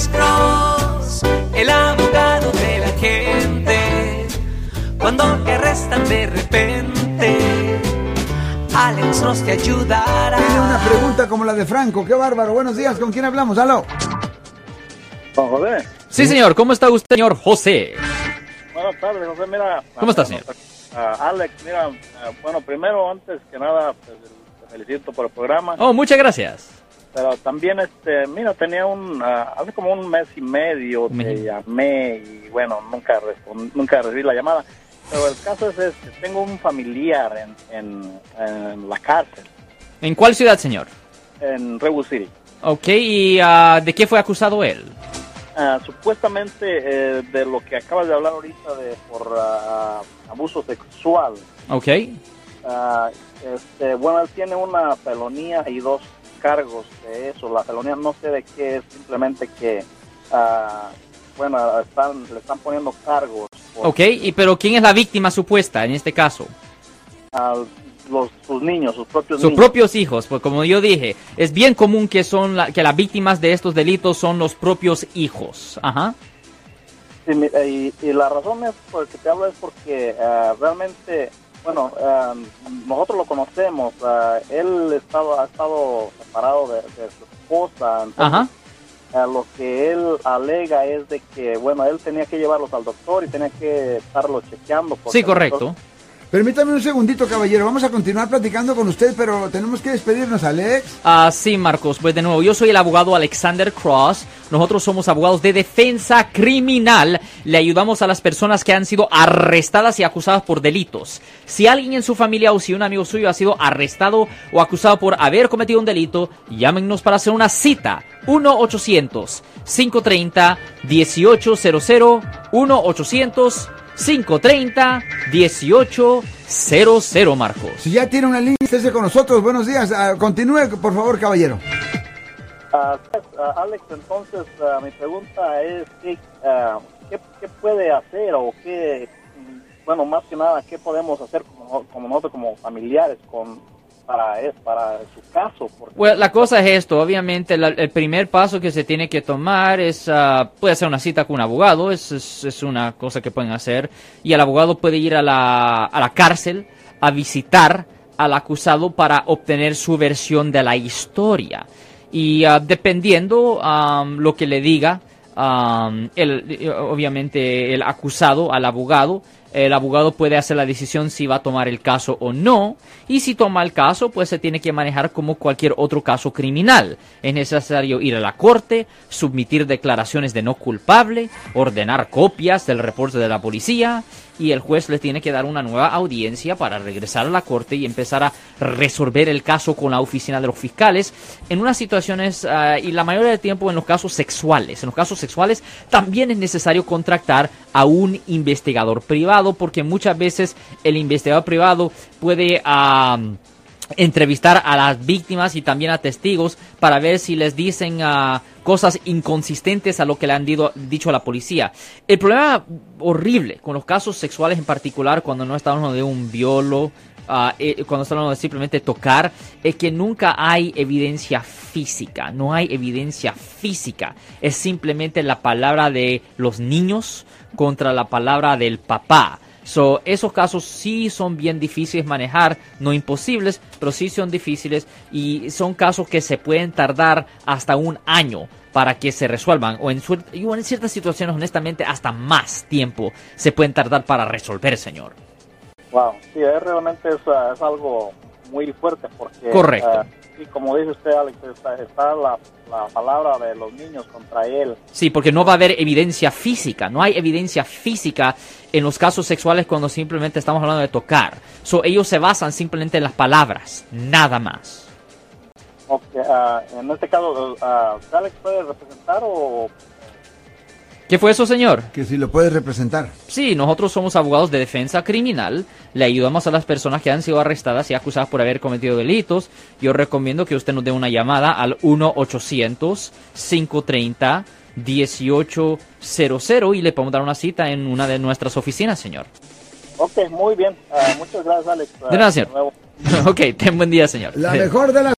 Alex Cross, el abogado de la gente. Cuando te arrestan de repente, Alex Cross te ayudará. Tiene una pregunta como la de Franco. Qué bárbaro. Buenos días. ¿Con quién hablamos? Aló. Don José. Sí, señor. ¿Cómo está usted, señor José? Buenas tardes, José. Mira. ¿Cómo está, señor? Alex, mira, bueno, primero, antes que nada, pues, te felicito por el programa. Oh, muchas gracias. Pero también, este, mira, tenía un, ah, hace como un mes y medio te y- llamé y bueno, nunca, respon- nunca recibí la llamada. Pero el caso es este, tengo un familiar en, en, en la cárcel, ¿En cuál ciudad, señor? en Rebu City. Ok, ¿y ah, de qué fue acusado él? Ah, supuestamente eh, de lo que acabas de hablar ahorita de por abuso sexual. Ok. Este, bueno, él tiene una felonía y dos cargos de eso. La felonía no sé de qué es, simplemente que, ah, bueno, están, le están poniendo cargos por Ok, y pero ¿quién es la víctima supuesta en este caso? a los, sus niños, sus propios Sus niños. propios hijos, pues como yo dije, es bien común que son la- que las víctimas de estos delitos son los propios hijos. Ajá. Sí, y, y la razón es por que te hablo es porque ah, realmente, bueno, ah, nosotros lo conocemos. ah, él estaba, ha estado separado de, de su esposa. entonces, Ajá. Ah, lo que él alega es de que, bueno, él tenía que llevarlos al doctor y tenía que estarlos chequeando. Sí, correcto. Permítame un segundito, caballero. Vamos a continuar platicando con usted, pero tenemos que despedirnos, Alex. Ah, sí, Marcos. Pues de nuevo, yo soy el abogado Alexander Cross. Nosotros somos abogados de defensa criminal. Le ayudamos a las personas que han sido arrestadas y acusadas por delitos. Si alguien en su familia o si un amigo suyo ha sido arrestado o acusado por haber cometido un delito, llámenos para hacer una cita. 1-800-530-1800. 1-800-530-1800, Marcos. Si ya tiene una línea, estése con nosotros. Buenos días. Ah, continúe, por favor, caballero. Ah, ah, Alex, entonces ah, mi pregunta es ¿qué, ¿qué, qué puede hacer o qué, mm, bueno, más que nada, qué podemos hacer como, como nosotros como familiares con para para su caso? Porque, Bueno, la cosa es esto, obviamente la- el primer paso que se tiene que tomar es, ah, puede hacer una cita con un abogado, es, es, es una cosa que pueden hacer, y el abogado puede ir a la, a la cárcel a visitar al acusado para obtener su versión de la historia. Y ah, dependiendo am, lo que le diga, am, el, obviamente el acusado al abogado, el abogado puede hacer la decisión si va a tomar el caso o no. Y si toma el caso, pues se tiene que manejar como cualquier otro caso criminal. Es necesario ir a la corte, submitir declaraciones de no culpable, ordenar copias del reporte de la policía y el juez le tiene que dar una nueva audiencia para regresar a la corte y empezar a resolver el caso con la oficina de los fiscales en unas situaciones ah, y la mayoría del tiempo en los casos sexuales. En los casos sexuales también es necesario contratar a un investigador privado porque muchas veces el investigador privado puede ah, entrevistar a las víctimas y también a testigos para ver si les dicen ah, cosas inconsistentes a lo que le han dido- dicho a la policía. El problema horrible con los casos sexuales en particular, cuando no estamos hablando de un violo, eh, cuando estamos hablando de simplemente tocar, es que nunca hay evidencia física, no hay evidencia física, es simplemente la palabra de los niños contra la palabra del papá. So, esos casos sí son bien difíciles manejar, no imposibles, pero sí son difíciles y son casos que se pueden tardar hasta un año para que se resuelvan o en ciertas situaciones honestamente hasta más tiempo se pueden tardar para resolver, señor. Wow, sí, es realmente es, ah, es algo muy fuerte porque... Correcto. ah, sí, como dice usted, Alex, está, está la, la palabra de los niños contra él. Sí, porque no va a haber evidencia física, no hay evidencia física en los casos sexuales cuando simplemente estamos hablando de tocar. So, ellos se basan simplemente en las palabras, nada más. Ok, ah, en este caso, ¿Alex puede representar o ¿Qué fue eso, señor? Que si lo puedes representar. Sí, nosotros somos abogados de defensa criminal. Le ayudamos a las personas que han sido arrestadas y acusadas por haber cometido delitos. Yo recomiendo que usted nos dé una llamada al 1-800-530-1800 y le podemos dar una cita en una de nuestras oficinas, señor. Ok, muy bien. Ah, muchas gracias, Alex. De nada, señor. nuevo. ok, ten buen día, señor. La mejor de las